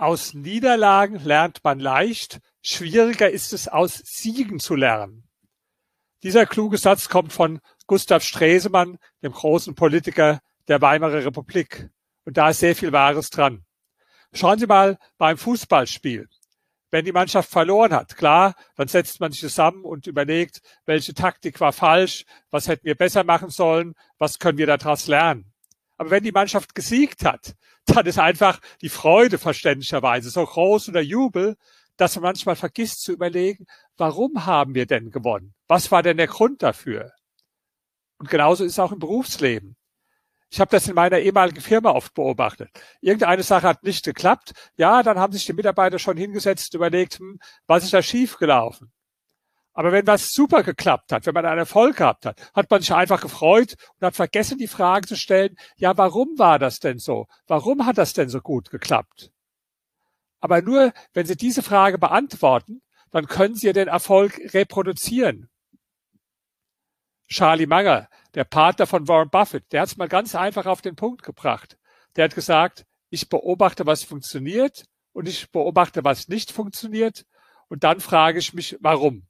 Aus Niederlagen lernt man leicht, schwieriger ist es, aus Siegen zu lernen. Dieser kluge Satz kommt von Gustav Stresemann, dem großen Politiker der Weimarer Republik. Und da ist sehr viel Wahres dran. Schauen Sie mal beim Fußballspiel. Wenn die Mannschaft verloren hat, klar, dann setzt man sich zusammen und überlegt, welche Taktik war falsch, was hätten wir besser machen sollen, was können wir daraus lernen. Aber wenn die Mannschaft gesiegt hat, dann ist einfach die Freude verständlicherweise so groß und der Jubel, dass man manchmal vergisst zu überlegen, warum haben wir denn gewonnen? Was war denn der Grund dafür? Und genauso ist es auch im Berufsleben. Ich habe das in meiner ehemaligen Firma oft beobachtet. Irgendeine Sache hat nicht geklappt. Ja, dann haben sich die Mitarbeiter schon hingesetzt und überlegt, hm, was ist da schiefgelaufen? Aber wenn was super geklappt hat, wenn man einen Erfolg gehabt hat, hat man sich einfach gefreut und hat vergessen, die Frage zu stellen, ja, warum war das denn so? Warum hat das denn so gut geklappt? Aber nur, wenn Sie diese Frage beantworten, dann können Sie den Erfolg reproduzieren. Charlie Munger, der Partner von Warren Buffett, der hat es mal ganz einfach auf den Punkt gebracht. Der hat gesagt, ich beobachte, was funktioniert und ich beobachte, was nicht funktioniert und dann frage ich mich, warum.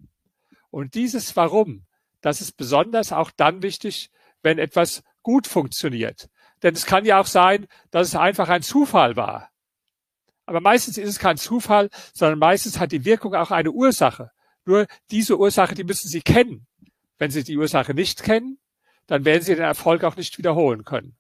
Und dieses Warum, das ist besonders auch dann wichtig, wenn etwas gut funktioniert. Denn es kann ja auch sein, dass es einfach ein Zufall war. Aber meistens ist es kein Zufall, sondern meistens hat die Wirkung auch eine Ursache. Nur diese Ursache, die müssen Sie kennen. Wenn Sie die Ursache nicht kennen, dann werden Sie den Erfolg auch nicht wiederholen können.